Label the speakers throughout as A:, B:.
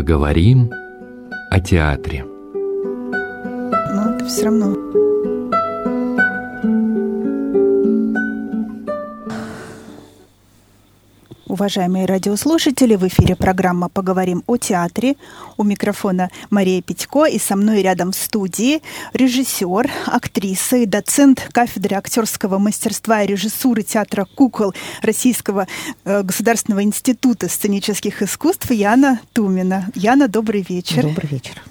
A: Поговорим о театре.
B: Ну, это все равно Уважаемые радиослушатели, в эфире программа «Поговорим о театре». У микрофона Мария Петько и со мной рядом в студии режиссер, актриса и доцент кафедры актерского мастерства и режиссуры театра кукол Российского э, государственного института сценических искусств Яна Тумина. Яна, добрый вечер.
C: Добрый вечер.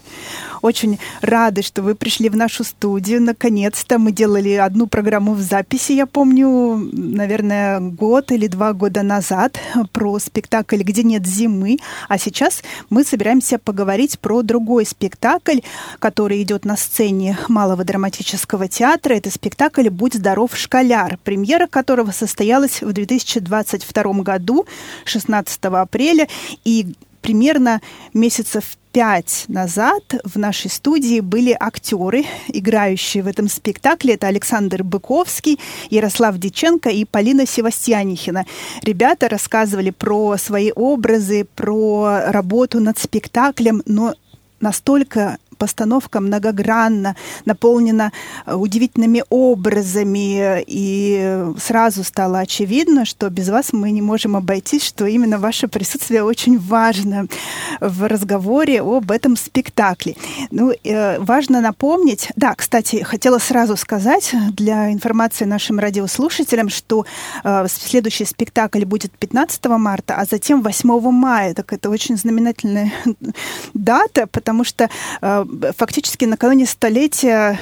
B: Очень рады, что вы пришли в нашу студию. Наконец-то мы делали одну программу в записи, я помню, наверное, год или два года назад про спектакль «Где нет зимы». А сейчас мы собираемся поговорить про другой спектакль, который идет на сцене Малого драматического театра. Это спектакль «Будь здоров, школяр», премьера которого состоялась в 2022 году, 16 апреля. И примерно месяцев пять назад в нашей студии были актеры, играющие в этом спектакле. Это Александр Быковский, Ярослав Диченко и Полина Севастьянихина. Ребята рассказывали про свои образы, про работу над спектаклем, но настолько постановка многогранна, наполнена э, удивительными образами, и сразу стало очевидно, что без вас мы не можем обойтись, что именно ваше присутствие очень важно в разговоре об этом спектакле. Ну, э, важно напомнить, да, кстати, хотела сразу сказать для информации нашим радиослушателям, что э, следующий спектакль будет 15 марта, а затем 8 мая. Так это очень знаменательная дата, потому что фактически накануне столетия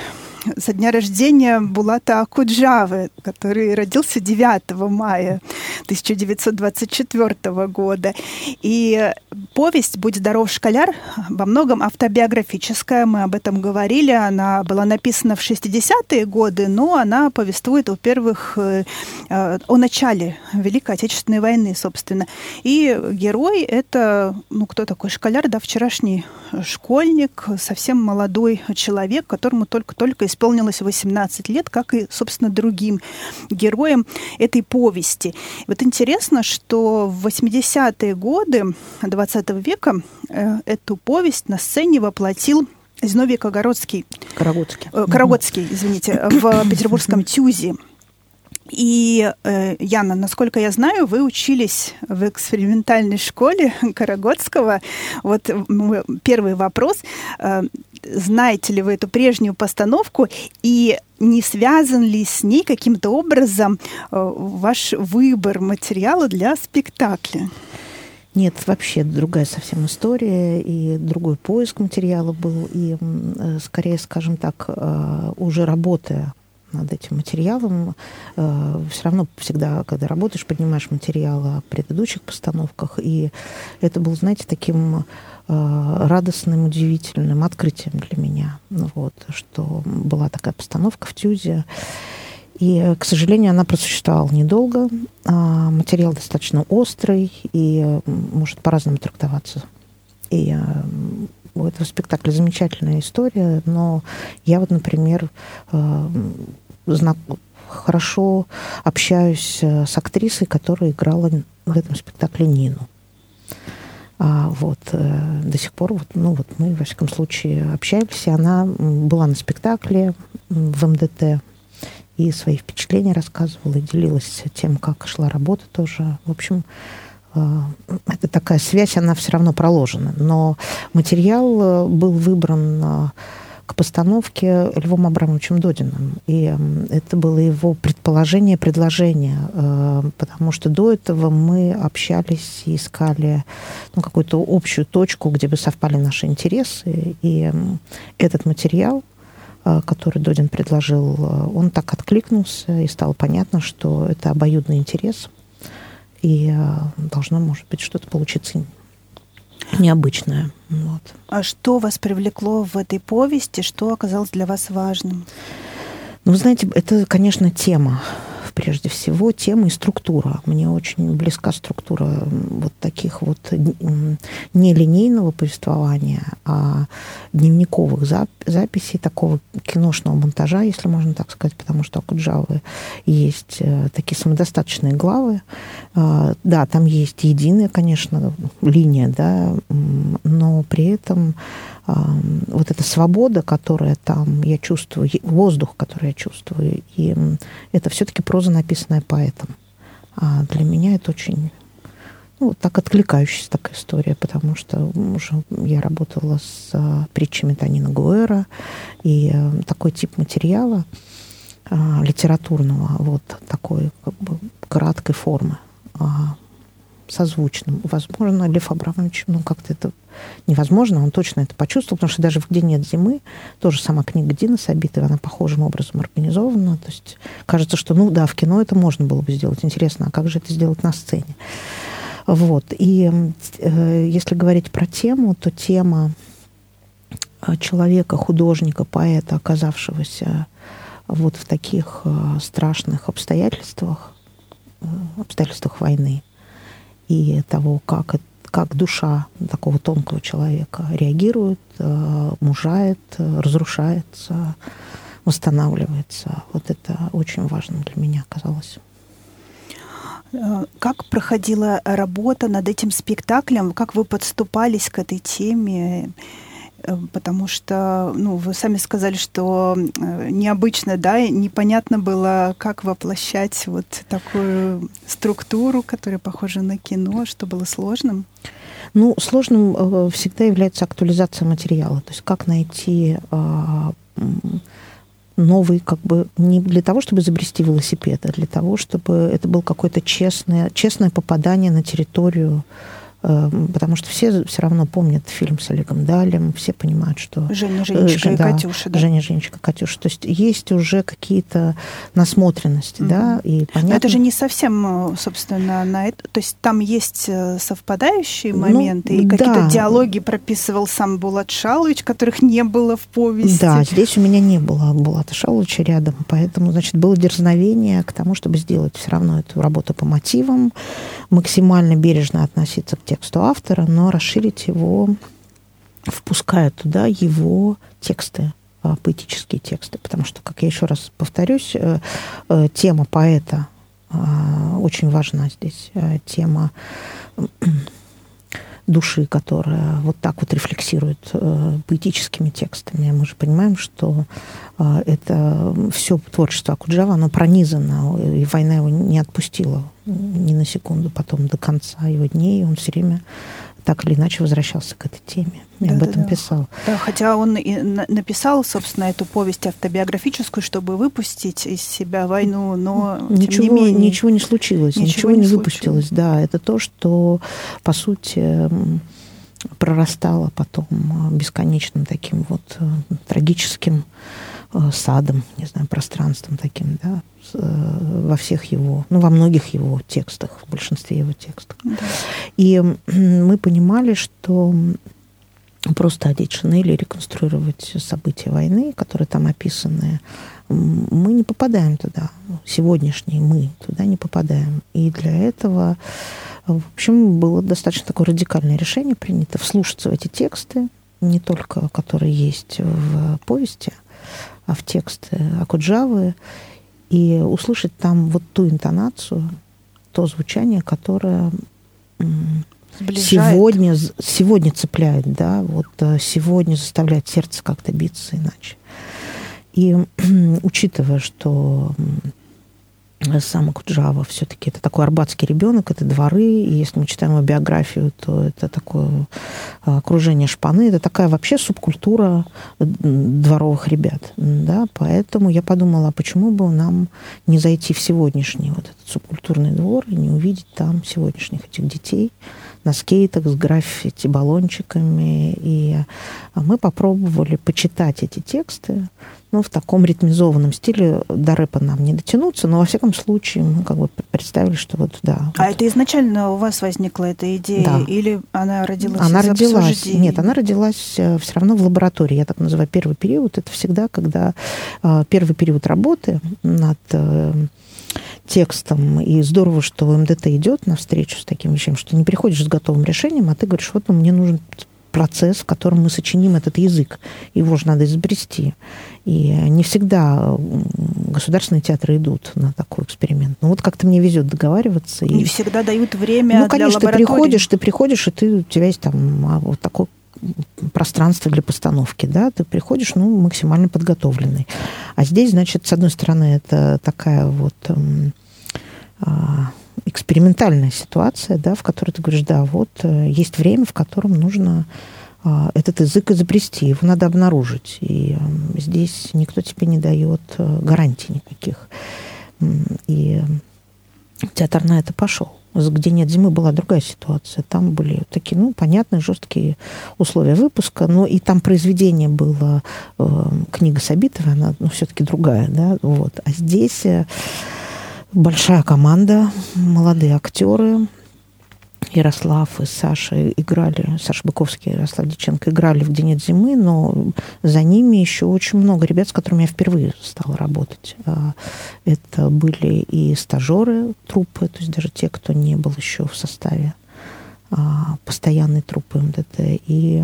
B: со дня рождения Булата Акуджавы, который родился 9 мая 1924 года. И повесть «Будь здоров, школяр» во многом автобиографическая, мы об этом говорили. Она была написана в 60-е годы, но она повествует, во-первых, э, о начале Великой Отечественной войны, собственно. И герой — это, ну, кто такой школяр, да, вчерашний школьник, совсем молодой человек, которому только-только исполнилось 18 лет, как и, собственно, другим героям этой повести. Вот интересно, что в 80-е годы 20 века э, эту повесть на сцене воплотил Зиновий Кагородский.
C: Карагодский.
B: Э, Карагодский, извините, в петербургском ТЮЗе. И, э, Яна, насколько я знаю, вы учились в экспериментальной школе Карагодского. Вот первый вопрос. Э, знаете ли вы эту прежнюю постановку и не связан ли с ней каким-то образом э, ваш выбор материала для спектакля?
C: Нет, вообще другая совсем история, и другой поиск материала был, и скорее, скажем так, уже работая над этим материалом. Э, Все равно всегда, когда работаешь, поднимаешь материал о предыдущих постановках. И это был, знаете, таким э, радостным, удивительным открытием для меня. Вот, что была такая постановка в Тюзе. И, к сожалению, она просуществовала недолго. А материал достаточно острый и может по-разному трактоваться. И э, у этого спектакля замечательная история, но я вот, например, знак... хорошо общаюсь э, с актрисой, которая играла в этом спектакле Нину. А вот э, до сих пор вот, ну вот мы во всяком случае общаемся. Она была на спектакле в МДТ и свои впечатления рассказывала делилась тем, как шла работа тоже. В общем, э, это такая связь, она все равно проложена. Но материал э, был выбран э, к постановке Львом Абрамовичем Додиным. И это было его предположение, предложение, э, потому что до этого мы общались и искали ну, какую-то общую точку, где бы совпали наши интересы. И этот материал, э, который Додин предложил, э, он так откликнулся, и стало понятно, что это обоюдный интерес, и должно, может быть, что-то получиться необычное. Вот.
B: А что вас привлекло в этой повести? Что оказалось для вас важным?
C: Ну, вы знаете, это, конечно, тема. Прежде всего тема и структура. Мне очень близка структура вот таких вот не линейного повествования, а дневниковых записей, такого киношного монтажа, если можно так сказать, потому что у Куджавы есть э, такие самодостаточные главы. А, да, там есть единая, конечно, линия, да, но при этом вот эта свобода, которая там я чувствую, воздух, который я чувствую, и это все-таки проза, написанная поэтом. А для меня это очень ну, вот так откликающаяся такая история, потому что уже я работала с а, притчами Танина Гуэра, и а, такой тип материала а, литературного, вот такой как бы краткой формы, а, созвучным. Возможно, Лев Абрамович, ну, как-то это невозможно, он точно это почувствовал, потому что даже в «Где нет зимы» тоже сама книга Дина Сабитова, она похожим образом организована. То есть кажется, что, ну да, в кино это можно было бы сделать. Интересно, а как же это сделать на сцене? Вот. И э, если говорить про тему, то тема э, человека, художника, поэта, оказавшегося вот в таких э, страшных обстоятельствах, э, обстоятельствах войны, и того, как, как душа такого тонкого человека реагирует, э, мужает, разрушается, восстанавливается. Вот это очень важно для меня оказалось.
B: Э, как проходила работа над этим спектаклем? Как вы подступались к этой теме? Э, потому что, ну, вы сами сказали, что э, необычно, да, и непонятно было, как воплощать вот такую структуру, которая похожа на кино, что было сложным.
C: Ну, сложным э, всегда является актуализация материала, то есть как найти а, новый, как бы не для того, чтобы изобрести велосипед, а для того, чтобы это был какое-то честное, честное попадание на территорию потому что все все равно помнят фильм с Олегом Далем, все понимают, что...
B: Женя, Женечка и Катюша,
C: да. Женя, Женечка, Катюша. То есть есть уже какие-то насмотренности, mm да,
B: и понятно... Но это же не совсем, э, собственно, на это... То есть там есть э, совпадающие ну, моменты, и какие-то да. диалоги прописывал сам Булат Шалович, которых не было в повести.
C: Да, здесь у меня не было Булата Шаловича рядом, поэтому, значит, было дерзновение к тому, чтобы сделать все равно эту работу по мотивам, максимально бережно относиться к тексту автора, но расширить его, впуская туда его тексты а, поэтические тексты, потому что, как я еще раз повторюсь, э, э, тема поэта а, очень важна здесь, э, тема души, которая вот так вот рефлексирует э, поэтическими текстами. Мы же понимаем, что э, это все творчество Акуджава, оно пронизано, и война его не отпустила ни на секунду потом до конца его дней. Он все время так или иначе возвращался к этой теме. Я да, об этом
B: да,
C: писал.
B: Да, хотя он и написал, собственно, эту повесть автобиографическую, чтобы выпустить из себя войну, но
C: ничего,
B: не менее...
C: Ничего не случилось, ничего, ничего не, не выпустилось. Да, это то, что, по сути, прорастало потом бесконечным таким вот э, трагическим Э, садом, не знаю, пространством таким, да, э, во всех его, ну, во многих его текстах, в большинстве его текстов. Да. И мы понимали, что просто одеть шинель и реконструировать события войны, которые там описаны, мы не попадаем туда. Сегодняшние мы туда не попадаем. И для этого, в общем, было достаточно такое радикальное решение принято вслушаться в эти тексты, не только которые есть в повести, а в текст Акуджавы и услышать там вот ту интонацию, то звучание, которое
B: Сближает.
C: сегодня, сегодня цепляет, да, вот э, сегодня заставляет сердце как-то биться иначе. И учитывая, что сам Куджава все-таки это такой арбатский ребенок, это дворы, и если мы читаем его биографию, то это такое а, окружение шпаны, это такая вообще субкультура дворовых ребят, да, поэтому я подумала, а почему бы нам не зайти в сегодняшний вот этот субкультурный двор и не увидеть там сегодняшних этих детей на скейтах с граффити, баллончиками, и мы попробовали почитать эти тексты, ну, в таком ритмизованном стиле до рэпа нам не дотянуться, но во всяком случае мы как бы представили, что вот да.
B: А вот. это изначально у вас возникла эта идея да. или она родилась
C: Она
B: из
C: родилась,
B: обсуждений?
C: нет, она родилась э, все равно в лаборатории. Я так называю первый период. Это всегда, когда э, первый период работы над э, текстом. И здорово, что МДТ идет навстречу с таким вещами, что не приходишь с готовым решением, а ты говоришь, вот ну, мне нужен процесс, в котором мы сочиним этот язык. Его же надо изобрести. И не всегда государственные театры идут на такой эксперимент. Ну вот как-то мне везет договариваться.
B: Не
C: и...
B: всегда дают время
C: Ну, конечно, ты приходишь, ты приходишь, и ты, у тебя есть там а, вот такое пространство для постановки, да, ты приходишь, ну, максимально подготовленный. А здесь, значит, с одной стороны, это такая вот эм, а, экспериментальная ситуация, да, в которой ты говоришь, да, вот э, есть время, в котором нужно а, этот язык изобрести, его надо обнаружить. И здесь никто тебе не дает э, гарантий никаких. И театр на это пошел. Где нет зимы была другая ситуация. Там были такие, ну, понятные, жесткие условия выпуска, но и там произведение было, э, книга Сабитова, она, ну, все-таки другая, да, вот. А здесь э, большая команда, молодые актеры, Ярослав и Саша играли, Саша Быковский и Ярослав Диченко играли в «День зимы», но за ними еще очень много ребят, с которыми я впервые стала работать. А, это были и стажеры труппы, то есть даже те, кто не был еще в составе а, постоянной труппы МДТ. И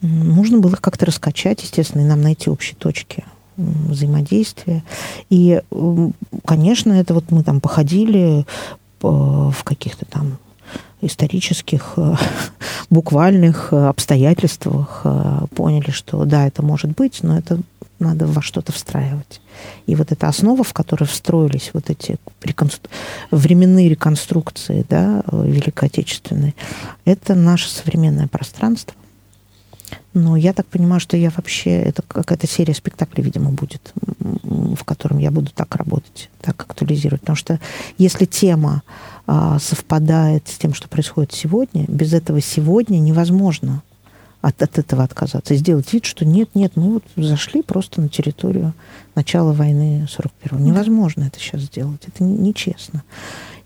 C: нужно было их как-то раскачать, естественно, и нам найти общие точки взаимодействия. И, конечно, это вот мы там походили в каких-то там исторических, э, буквальных э, обстоятельствах э, поняли, что да, это может быть, но это надо во что-то встраивать. И вот эта основа, в которой встроились вот эти реконстру... временные реконструкции да, Великой Отечественной, это наше современное пространство, но я так понимаю, что я вообще... Это какая-то серия спектаклей, видимо, будет, в котором я буду так работать, так актуализировать. Потому что если тема а, совпадает с тем, что происходит сегодня, без этого сегодня невозможно от, от этого отказаться. И сделать вид, что нет, нет, мы вот зашли просто на территорию начала войны 41-го. Невозможно это сейчас сделать. Это нечестно.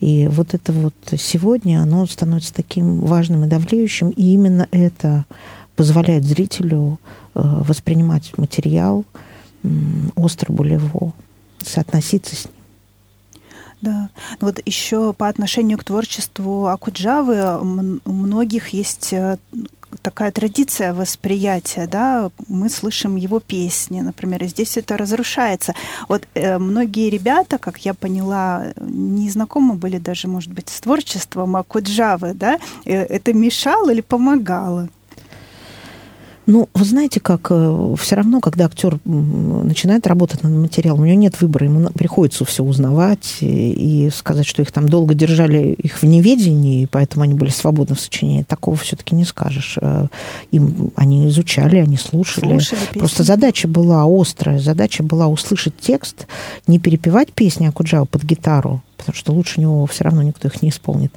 C: И вот это вот сегодня, оно становится таким важным и давлеющим. И именно это позволяет зрителю э, воспринимать материал остро болево, соотноситься с ним.
B: Да. Вот еще по отношению к творчеству Акуджавы у многих есть э, такая традиция восприятия, да, мы слышим его песни, например, и здесь это разрушается. Вот э, многие ребята, как я поняла, не знакомы были даже, может быть, с творчеством Акуджавы, да, э, это мешало или помогало?
C: Ну, вы знаете, как э, все равно, когда актер начинает работать над материалом, у него нет выбора, ему приходится все узнавать и, и сказать, что их там долго держали их в неведении, и поэтому они были свободны в сочинении. Такого все-таки не скажешь. Э, им они изучали, они слушали. слушали Просто задача была острая, задача была услышать текст, не перепевать песни Акуджава под гитару, потому что лучше него все равно никто их не исполнит.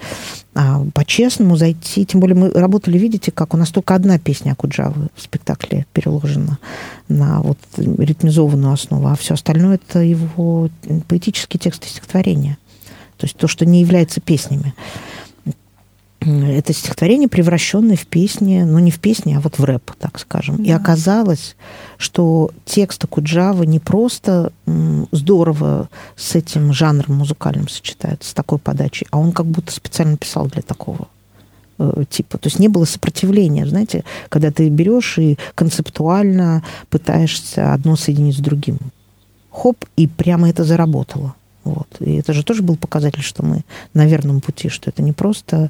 C: А по-честному зайти, тем более мы работали, видите, как у нас только одна песня Акуджавы в спектакле переложена на вот ритмизованную основу, а все остальное это его поэтические тексты стихотворения. То есть то, что не является песнями это стихотворение, превращенное в песни, ну не в песни, а вот в рэп, так скажем. Да. И оказалось, что текст Акуджавы не просто здорово с этим жанром музыкальным сочетается, с такой подачей, а он как будто специально писал для такого э, типа. То есть не было сопротивления, знаете, когда ты берешь и концептуально пытаешься одно соединить с другим. Хоп, и прямо это заработало. Вот. И это же тоже был показатель, что мы на верном пути, что это не просто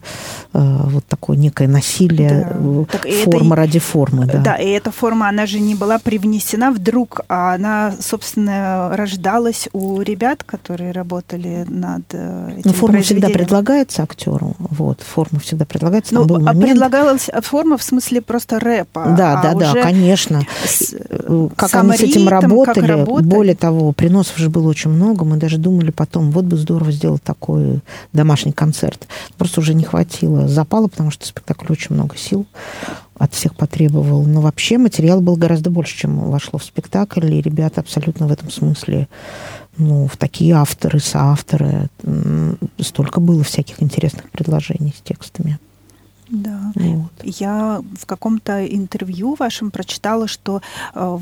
C: э, вот такое некое насилие, да. так, форма это, ради формы. Да.
B: да, и эта форма, она же не была привнесена вдруг, а она, собственно, рождалась у ребят, которые работали над э, этим
C: Но форма всегда предлагается актеру, вот, форма всегда предлагается.
B: Ну, а момент... предлагалась форма в смысле просто рэпа.
C: Да, а да, да, конечно. С... Э, как они с этим работали, более того, приносов же было очень много, мы даже думали, думали потом, вот бы здорово сделать такой домашний концерт. Просто уже не хватило запала, потому что спектакль очень много сил от всех потребовал. Но вообще материал был гораздо больше, чем вошло в спектакль, и ребята абсолютно в этом смысле ну, в такие авторы, соавторы. Столько было всяких интересных предложений с текстами.
B: Да. Вот. Я в каком-то интервью вашем прочитала, что э,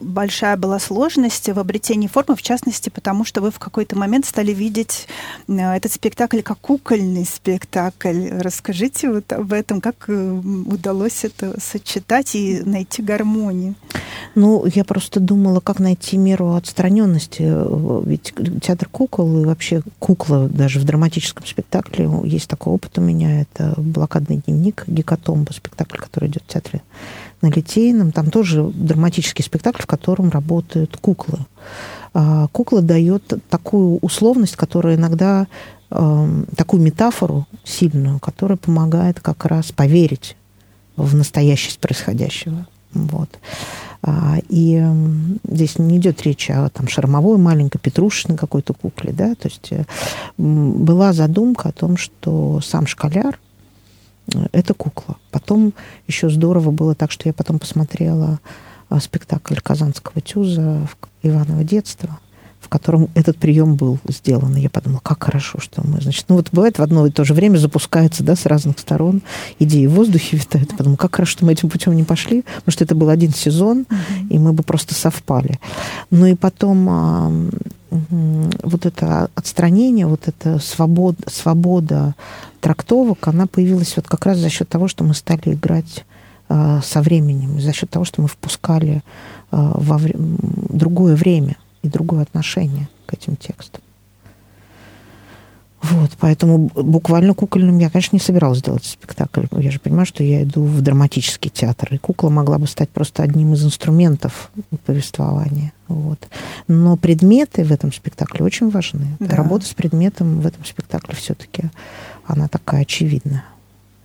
B: большая была сложность в обретении формы, в частности, потому что вы в какой-то момент стали видеть э, этот спектакль как кукольный спектакль. Расскажите вот об этом, как э, удалось это сочетать и найти гармонию?
C: Ну, я просто думала, как найти меру отстраненности. Ведь театр кукол и вообще кукла даже в драматическом спектакле, есть такой опыт у меня, это блокадный дневник Гекатомба, спектакль, который идет в театре на Литейном. Там тоже драматический спектакль, в котором работают куклы. А кукла дает такую условность, которая иногда э, такую метафору сильную, которая помогает как раз поверить в настоящесть происходящего. Вот. А, и здесь не идет речь о там, шармовой маленькой петрушечной какой-то кукле. Да? То есть э, была задумка о том, что сам школяр это кукла. Потом еще здорово было так, что я потом посмотрела а, спектакль Казанского тюза «Иваново детство», котором этот прием был сделан. И я подумала, как хорошо, что мы, значит, ну вот бывает в одно и то же время запускается, да, с разных сторон идеи в воздухе витают. Я подумала, как хорошо, что мы этим путем не пошли, потому что это был один сезон, mm-hmm. и мы бы просто совпали. Ну и потом а, вот это отстранение, вот эта свобода, свобода трактовок, она появилась вот как раз за счет того, что мы стали играть э, со временем, за счет того, что мы впускали э, во вре- другое время и другое отношение к этим текстам. Вот, поэтому буквально кукольным я, конечно, не собиралась делать спектакль. Я же понимаю, что я иду в драматический театр, и кукла могла бы стать просто одним из инструментов повествования. Вот. Но предметы в этом спектакле очень важны. Да. Работа с предметом в этом спектакле все-таки она такая очевидная.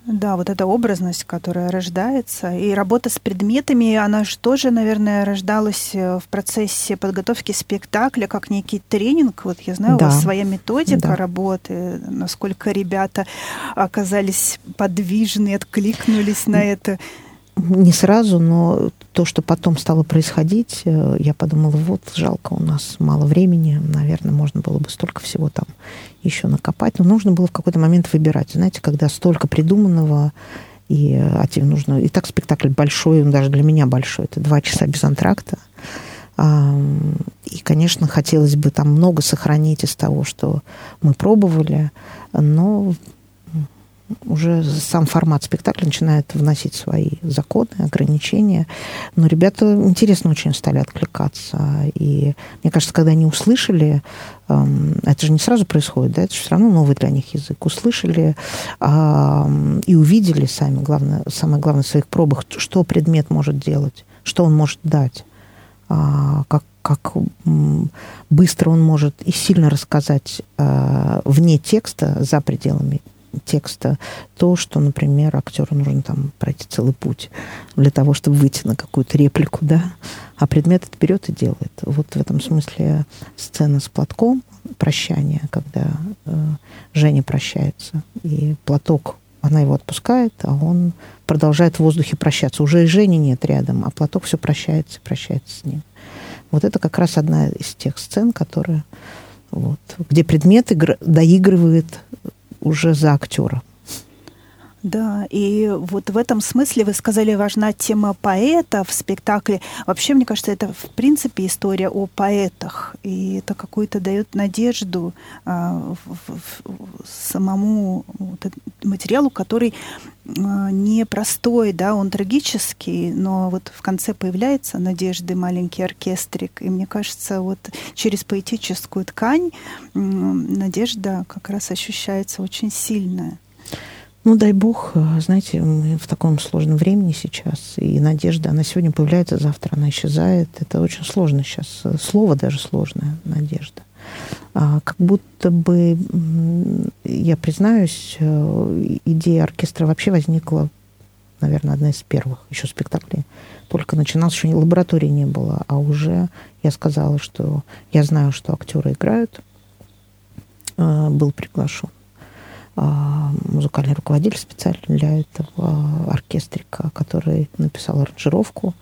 B: Да, вот эта образность, которая рождается, и работа с предметами, она же тоже, наверное, рождалась э, в процессе подготовки спектакля, как некий тренинг. Вот я знаю, да. у вас своя методика да. работы, насколько ребята оказались подвижны, откликнулись на это
C: не сразу, но то, что потом стало происходить, э, я подумала, вот, жалко, у нас мало времени, наверное, можно было бы столько всего там еще накопать. Но нужно было в какой-то момент выбирать. Знаете, когда столько придуманного, и, а тебе нужно... И так спектакль большой, он даже для меня большой. Это два часа без антракта. И, конечно, хотелось бы там много сохранить из того, что мы пробовали, но уже сам формат спектакля начинает вносить свои законы, ограничения. Но ребята интересно очень стали откликаться. И мне кажется, когда они услышали, эм, это же не сразу происходит, да, это же все равно новый для них язык, услышали э, и увидели сами, главное, самое главное в своих пробах, что предмет может делать, что он может дать, э, как как быстро он может и сильно рассказать э, вне текста, за пределами текста то, что, например, актеру нужно там пройти целый путь для того, чтобы выйти на какую-то реплику, да, а предмет это берет и делает. Вот в этом смысле сцена с платком, прощание, когда э, Женя прощается, и платок, она его отпускает, а он продолжает в воздухе прощаться. Уже и Жени нет рядом, а платок все прощается и прощается с ним. Вот это как раз одна из тех сцен, которая вот, где предмет игр, доигрывает уже за актера.
B: Да, и вот в этом смысле вы сказали, важна тема поэта в спектакле. Вообще, мне кажется, это в принципе история о поэтах, и это какую-то дает надежду а, в, в, самому вот, материалу, который а, непростой, да, он трагический, но вот в конце появляется надежды маленький оркестрик, и мне кажется, вот через поэтическую ткань надежда как раз ощущается очень сильная.
C: Ну, дай бог, э, знаете, мы в таком сложном времени сейчас, и надежда, она сегодня появляется, завтра она исчезает. Это очень сложно сейчас. Слово даже сложное, надежда. А, как будто бы, я признаюсь, э, идея оркестра вообще возникла, наверное, одна из первых еще спектаклей. Только начинался, еще лаборатории не было, а уже я сказала, что я знаю, что актеры играют, э, был приглашен музыкальный руководитель специально для этого оркестрика, который написал аранжировку,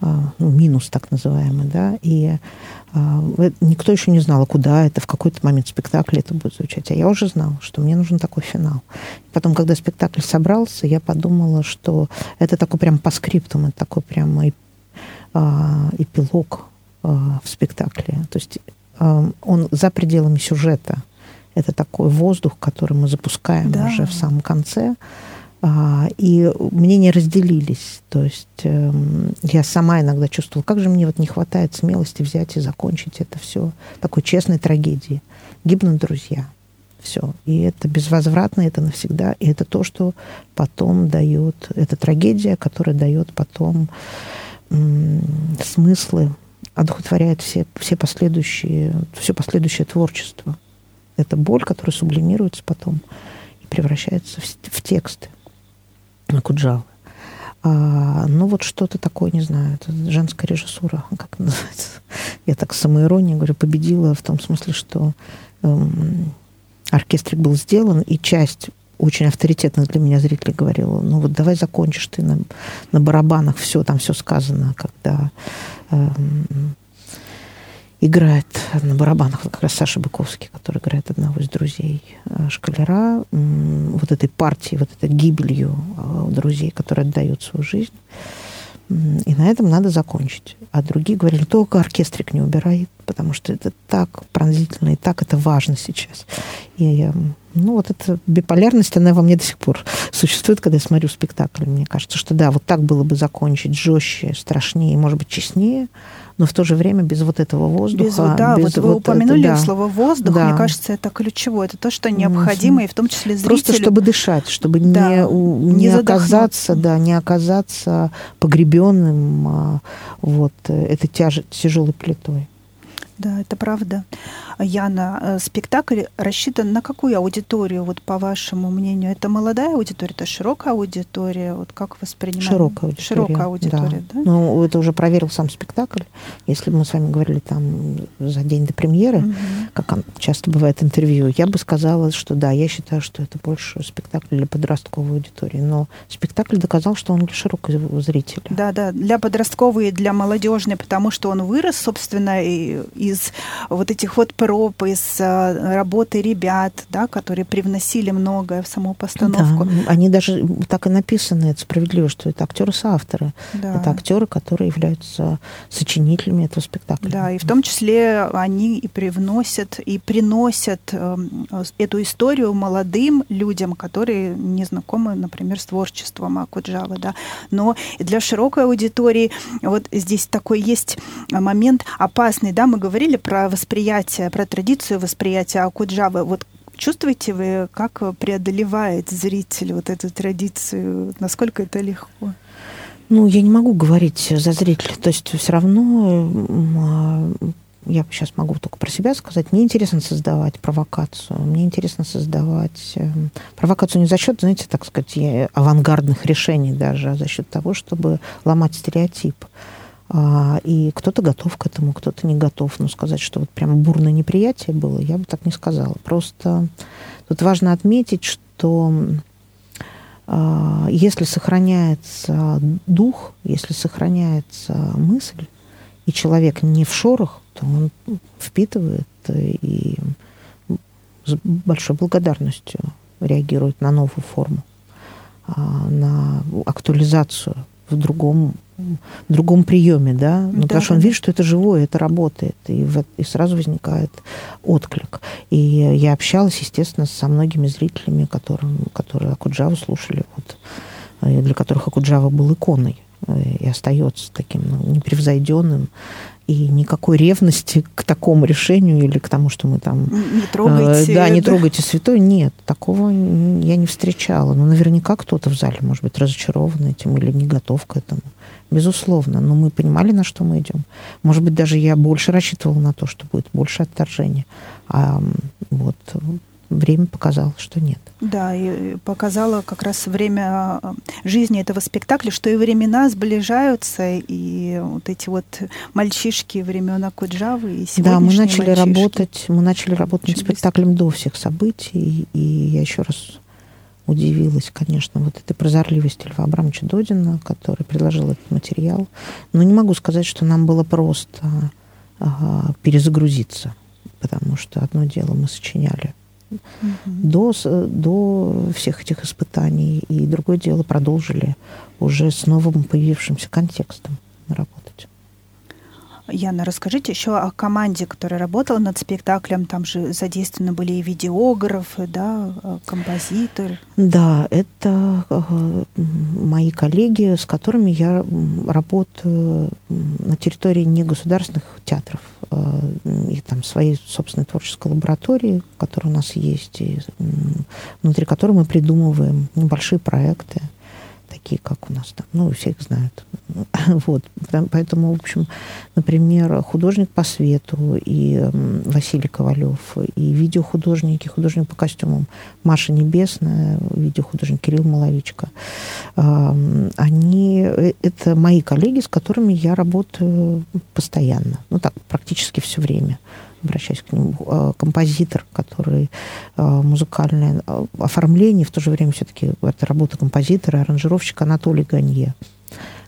C: а, ну, минус так называемый, да, и А, никто еще не знал, куда это, в какой-то момент спектакля это будет звучать. А я уже знала, что мне нужен такой финал. Потом, когда спектакль собрался, я подумала, что это такой прям по скриптам, это такой прям а, эпилог а, в спектакле. То есть он за пределами сюжета. Это такой воздух, который мы запускаем да. уже в самом конце. А, и мнения разделились. То есть эм, я сама иногда чувствовала, как же мне вот не хватает смелости взять и закончить это все такой честной трагедией. Гибнут друзья. Все. И это безвозвратно, это навсегда. И это то, что потом дает... Это трагедия, которая дает потом смыслы, одухотворяет все, все последующие, все последующее творчество. Это боль, которая сублимируется потом и превращается в, в тексты. Куджавы. А, ну, вот что-то такое, не знаю, это женская режиссура, как называется. Я так с самоиронией говорю, победила в том смысле, что эм, оркестрик был сделан, и часть очень авторитетных для меня зрителей говорила, ну вот давай закончишь ты на, на барабанах, все, там все сказано, когда эм, играет на барабанах как раз Саша Быковский, который играет одного из друзей э, шкалера, вот этой партии, вот этой гибелью э, друзей, которые отдают свою жизнь. И на этом надо закончить. А другие говорили, только оркестрик не убирай, потому что это так пронзительно, и так это важно сейчас. И ну, вот эта биполярность, она во мне до сих пор существует, когда я смотрю спектакль. Мне кажется, что да, вот так было бы закончить жестче, страшнее, может быть, честнее, но в то же время без вот этого воздуха. Без,
B: да,
C: без
B: вот вы упомянули это, да. слово воздух, да. мне кажется, это ключевое, это то, что необходимо, mm-hmm. и в том числе зрителю.
C: Просто чтобы дышать, чтобы да. не, не, не оказаться, да, не оказаться погребенным а, вот этой тяж, тяжелой плитой.
B: Да, это правда. Яна, э, спектакль рассчитан на какую аудиторию, вот по вашему мнению? Это молодая аудитория, это широкая аудитория? Вот как воспринимаете?
C: Широкая аудитория.
B: Широкая аудитория, да.
C: да? Ну, это уже проверил сам спектакль. Если бы мы с вами говорили там за день до премьеры, угу. как часто бывает интервью, я бы сказала, что да, я считаю, что это больше спектакль для подростковой аудитории. Но спектакль доказал, что он для широкого зрителя.
B: Да, да, для подростковой и для молодежной, потому что он вырос, собственно, и, из вот этих вот проб, из э, работы ребят, да, которые привносили многое в саму постановку. Да,
C: они даже так и написаны, это справедливо, что это актеры-соавторы. Да. Это актеры, которые являются сочинителями этого спектакля.
B: Да, и в том числе они и привносят, и приносят эм, эту историю молодым людям, которые не знакомы, например, с творчеством Акуджавы, да. Но для широкой аудитории вот здесь такой есть момент опасный, да, мы говорили про восприятие, про традицию восприятия Акуджавы. Вот чувствуете вы, как преодолевает зритель вот эту традицию? Насколько это легко?
C: Ну, я не могу говорить за зрителя. То есть все равно а, я сейчас могу только про себя сказать, мне интересно создавать провокацию, мне интересно создавать э, провокацию не за счет, знаете, так сказать, авангардных решений даже, а за счет того, чтобы ломать стереотип. А, и кто-то готов к этому, кто-то не готов. Но сказать, что вот прям бурное неприятие было, я бы так не сказала. Просто тут важно отметить, что а, если сохраняется дух, если сохраняется мысль, и человек не в шорох, то он впитывает и с большой благодарностью реагирует на новую форму, а, на актуализацию в другом в другом приеме, да, ну, да, потому что он видит, что это живое, это работает, и, в, и сразу возникает отклик. И я общалась, естественно, со многими зрителями, которым, которые Акуджаву слушали, вот, для которых Акуджава был иконой и остается таким ну, непревзойденным и никакой ревности к такому решению или к тому, что мы там...
B: Не трогайте.
C: Э, да, не трогайте святой. Нет, такого я не встречала. Но наверняка кто-то в зале может быть разочарован этим или не готов к этому. Безусловно. Но мы понимали, на что мы идем. Может быть, даже я больше рассчитывала на то, что будет больше отторжения. А вот время показало, что нет.
B: Да, и показало как раз время э, жизни этого спектакля, что и времена сближаются, и вот эти вот мальчишки времен Акуджавы и
C: Да, мы начали мальчишки. работать, мы начали работать над спектаклем до всех событий, и я еще раз удивилась, конечно, вот этой прозорливости Льва Абрамовича Додина, который предложил этот материал. Но не могу сказать, что нам было просто а, перезагрузиться, потому что одно дело мы сочиняли угу. до, до всех этих испытаний, и другое дело продолжили уже с новым появившимся контекстом работать.
B: Яна, расскажите еще о команде, которая работала над спектаклем. Там же задействованы были и видеографы, да, э, композитор.
C: Да, это э, мои коллеги, с которыми я работаю на территории негосударственных театров. Э, и там своей собственной творческой лаборатории, которая у нас есть, и внутри которой мы придумываем небольшие проекты такие, как у нас там, ну, все их знают. Вот, поэтому, в общем, например, художник по свету и Василий Ковалев, и видеохудожники, художник по костюмам Маша Небесная, видеохудожник Кирилл Маловичка, они, э, это мои коллеги, с которыми я работаю постоянно, ну, так, практически все время обращаюсь к нему, э, композитор, который э, музыкальное э, оформление, в то же время все-таки это работа композитора, аранжировщика Анатолий Ганье,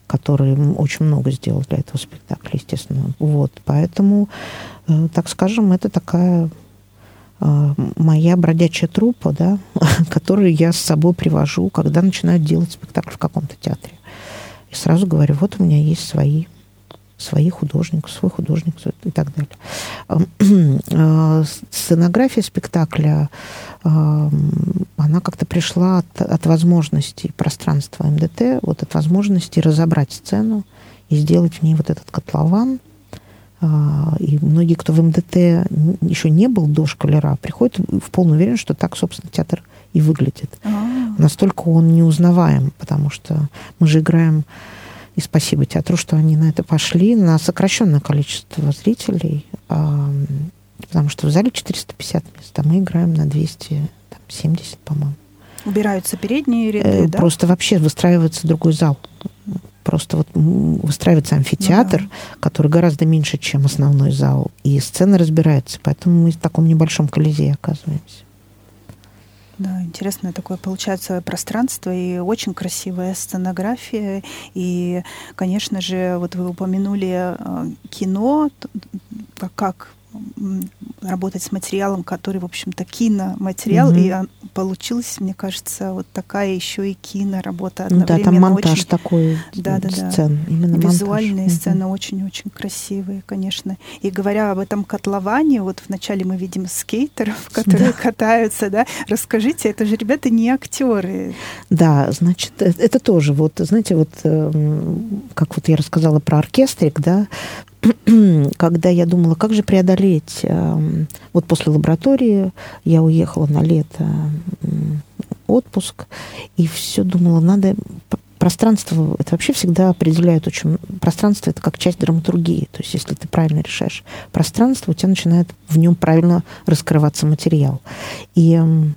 C: который очень много сделал для этого спектакля, естественно. Вот, поэтому, так скажем, это такая моя бродячая трупа, да, которую я с собой привожу, когда начинаю делать спектакль в каком-то театре. И сразу говорю, вот у меня есть свои свои художник, свой художник и так далее. А, сценография спектакля, она как-то пришла от, от возможности пространства МДТ, вот от возможности разобрать сцену и сделать в ней вот этот котлован, а, и многие, кто в МДТ еще не был до шкалера, приходят в полную уверенность, что так, собственно, театр и выглядит. А-а-а. Настолько он неузнаваем, потому что мы же играем и спасибо театру, что они на это пошли, на сокращенное количество зрителей, потому что в зале 450 мест, а мы играем на 270, по-моему.
B: Убираются передние ряды,
C: э, да? Просто вообще выстраивается другой зал. Просто вот выстраивается амфитеатр, ну, да. который гораздо меньше, чем основной зал, и сцена разбирается. Поэтому мы в таком небольшом колизее оказываемся.
B: Да, интересное такое получается пространство и очень красивая сценография. И, конечно же, вот вы упомянули э, кино, как работать с материалом, который, в общем-то, киноматериал, mm-hmm. и получилась, мне кажется, вот такая еще и киноработа
C: одновременно. Да, там монтаж очень... такой да, да,
B: сцен, да. именно Визуальные монтаж. сцены mm-hmm. очень-очень красивые, конечно. И говоря об этом котловане, вот вначале мы видим скейтеров, которые да. катаются, да. Расскажите, это же ребята не актеры.
C: Да, значит, э, это тоже вот, знаете, вот эм, как вот я рассказала про оркестрик, да, когда я думала, как же преодолеть... Эм, вот после лаборатории я уехала на лето отпуск, и все думала, надо пространство, это вообще всегда определяет очень... Пространство — это как часть драматургии. То есть если ты правильно решаешь пространство, у тебя начинает в нем правильно раскрываться материал. И эм,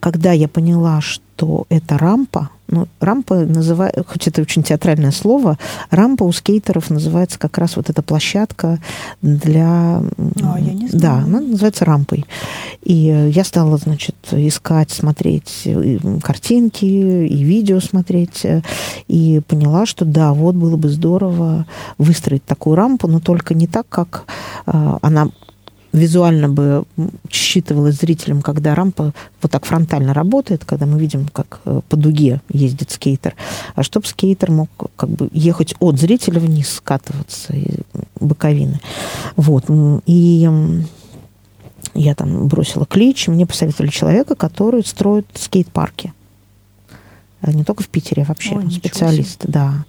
C: когда я поняла, что это рампа, ну, рампа называют, хоть это очень театральное слово, рампа у скейтеров называется как раз вот эта площадка для...
B: А, я не знаю.
C: Да, она называется рампой. И я стала, значит, искать, смотреть картинки и видео смотреть, и поняла, что да, вот было бы здорово выстроить такую рампу, но только не так, как она визуально бы считывалось зрителям, когда рампа вот так фронтально работает, когда мы видим, как э, по дуге ездит скейтер, а чтобы скейтер мог как бы ехать от зрителя вниз, скатываться из боковины. Вот. И я там бросила клич, и мне посоветовали человека, который строит скейт-парки. Э, не только в Питере, а вообще Ой, специалист, да.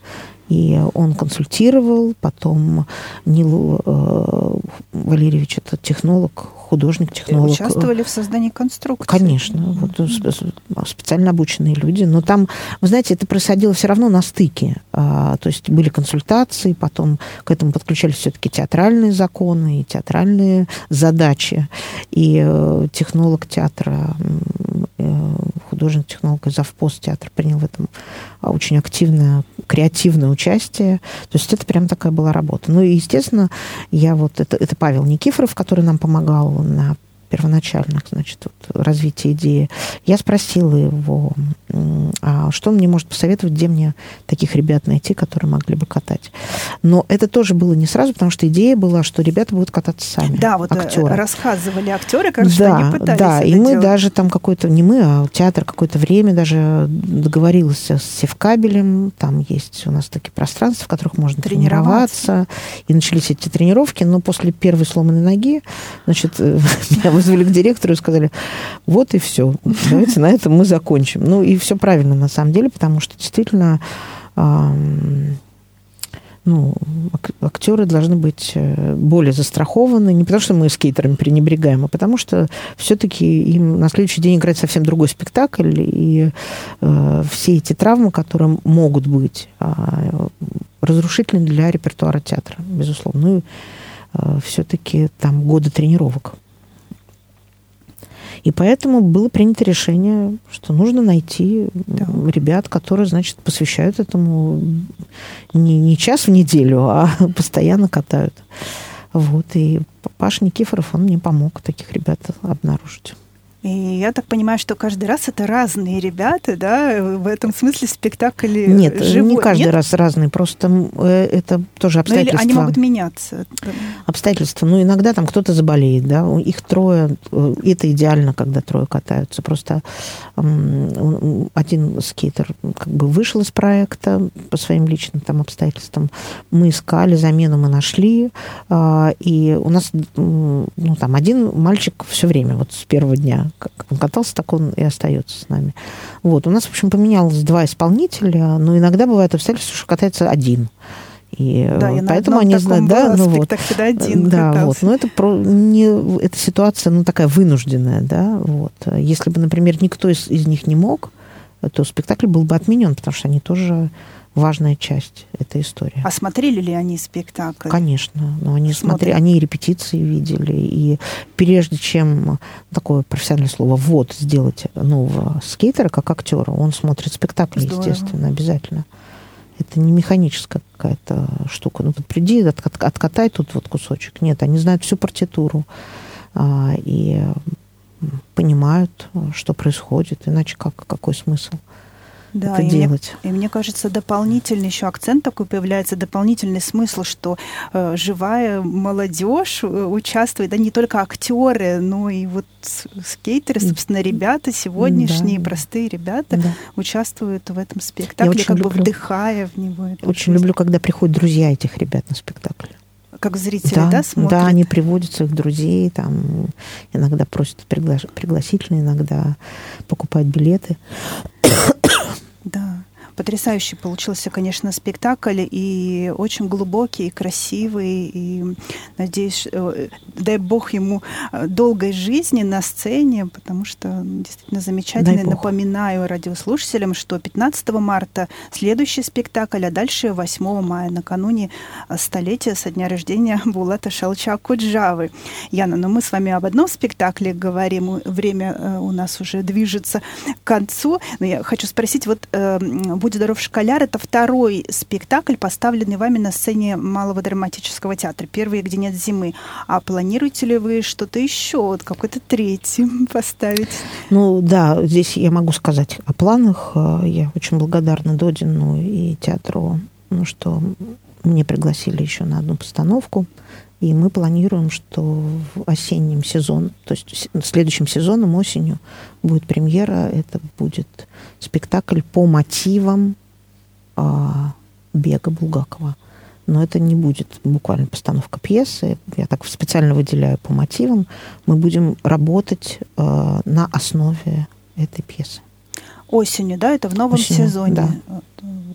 C: И он консультировал, потом Нил э, Валерьевич, это технолог, художник, технолог.
B: И участвовали в создании конструкции.
C: Конечно, mm-hmm. вот специально обученные люди. Но там, вы знаете, это происходило все равно на стыке. А, то есть были консультации, потом к этому подключались все-таки театральные законы и театральные задачи. И э, технолог театра, э, художник-технолог из Завпост театра принял в этом очень активное, креативное участие. То есть это прям такая была работа. Ну и, естественно, я вот... Это, это Павел Никифоров, который нам помогал на первоначальных, значит, вот, развития идеи, я спросила его, а что он мне может посоветовать, где мне таких ребят найти, которые могли бы катать. Но это тоже было не сразу, потому что идея была, что ребята будут кататься сами.
B: Да, вот э, актеры. рассказывали актеры, как да,
C: что
B: они пытались
C: Да, и мы
B: делать.
C: даже там какой-то, не мы, а театр какое-то время даже договорился с Севкабелем, там есть у нас такие пространства, в которых можно тренироваться. тренироваться. И начались эти тренировки, но после первой сломанной ноги, значит, меня вызвали к директору и сказали, вот и все, давайте на этом мы закончим. Ну и все правильно на самом деле, потому что действительно ну, актеры должны быть э, более застрахованы. Не потому, что мы скейтерами пренебрегаем, а потому что все-таки им на следующий день играть совсем другой спектакль. И э, все эти травмы, которые могут быть э, разрушительны для репертуара театра, безусловно. Ну, э, все-таки там годы тренировок. И поэтому было принято решение, что нужно найти да. ребят, которые, значит, посвящают этому не, не час в неделю, а постоянно катают. Вот. И Паша Никифоров, он мне помог таких ребят обнаружить.
B: И я так понимаю, что каждый раз это разные ребята, да? В этом смысле спектакль
C: Нет,
B: живой.
C: не каждый Нет? раз разные, просто э, это тоже обстоятельства.
B: Ну, или они могут меняться.
C: Обстоятельства. Ну, иногда там кто-то заболеет, да, их трое, э, это идеально, когда трое катаются. Просто один скейтер как бы вышел из проекта по своим личным там обстоятельствам. Мы искали замену, мы нашли, а, и у нас, ну, там один мальчик все время, вот с первого дня как он катался, так он и остается с нами. Вот. У нас, в общем, поменялось два исполнителя, но иногда бывает обстоятельства, что катается один. И
B: да, я
C: поэтому они знают, да,
B: ну вот, один
C: да, катался. вот, но это про не эта ситуация, ну такая вынужденная, да, вот. Если бы, например, никто из, из них не мог, то спектакль был бы отменен, потому что они тоже важная часть этой истории.
B: А смотрели ли они спектакль?
C: Конечно, но они смотрели, они и репетиции видели, и прежде чем такое профессиональное слово вот сделать нового скейтера как актера, он смотрит спектакль, Здорово. естественно, обязательно. Это не механическая какая-то штука. Ну, приди, от, от, откатай тут вот кусочек. Нет, они знают всю партитуру а, и понимают, что происходит, иначе как, какой смысл? Да, это
B: и
C: делать.
B: Мне, и мне кажется, дополнительный еще акцент такой появляется, дополнительный смысл, что э, живая молодежь э, участвует, да не только актеры, но и вот скейтеры, собственно, ребята сегодняшние, да. простые ребята да. участвуют в этом спектакле, как люблю, бы вдыхая в него.
C: Очень чувство. люблю, когда приходят друзья этих ребят на спектакль
B: как зрители, да, да, смотрят?
C: Да, они приводят своих друзей, там иногда просят пригла... пригласительные, иногда покупают билеты.
B: Да. Потрясающий получился, конечно, спектакль, и очень глубокий, и красивый, и, надеюсь, э, дай бог ему э, долгой жизни на сцене, потому что действительно замечательно. Напоминаю радиослушателям, что 15 марта следующий спектакль, а дальше 8 мая, накануне э, столетия со дня рождения Булата Шалча Куджавы. Яна, но ну мы с вами об одном спектакле говорим, время у нас уже движется к концу, но я хочу спросить, вот «Будь здоров, школяр» — это второй спектакль, поставленный вами на сцене Малого драматического театра. Первый «Где нет зимы». А планируете ли вы что-то еще, вот какой-то третий поставить?
C: Ну да, здесь я могу сказать о планах. Я очень благодарна Додину и театру, ну, что мне пригласили еще на одну постановку. И мы планируем, что в осеннем сезоне, то есть следующим сезоном, осенью, будет премьера. Это будет спектакль по мотивам а, бега Булгакова. Но это не будет буквально постановка пьесы. Я так специально выделяю по мотивам. Мы будем работать а, на основе этой пьесы.
B: Осенью, да? Это в новом Осенью, сезоне.
C: Да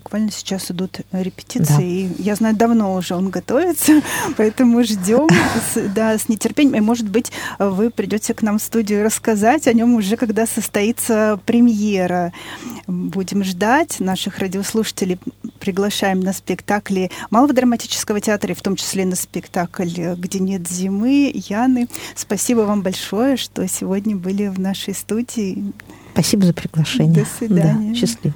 B: буквально сейчас идут репетиции, да. и я знаю, давно уже он готовится, поэтому ждем с, да, с нетерпением. И, может быть, вы придете к нам в студию рассказать о нем уже, когда состоится премьера. Будем ждать наших радиослушателей, приглашаем на спектакли Малого драматического театра, и в том числе на спектакль «Где нет зимы» Яны. Спасибо вам большое, что сегодня были в нашей студии.
C: Спасибо за приглашение.
B: До свидания.
C: Да, счастливо.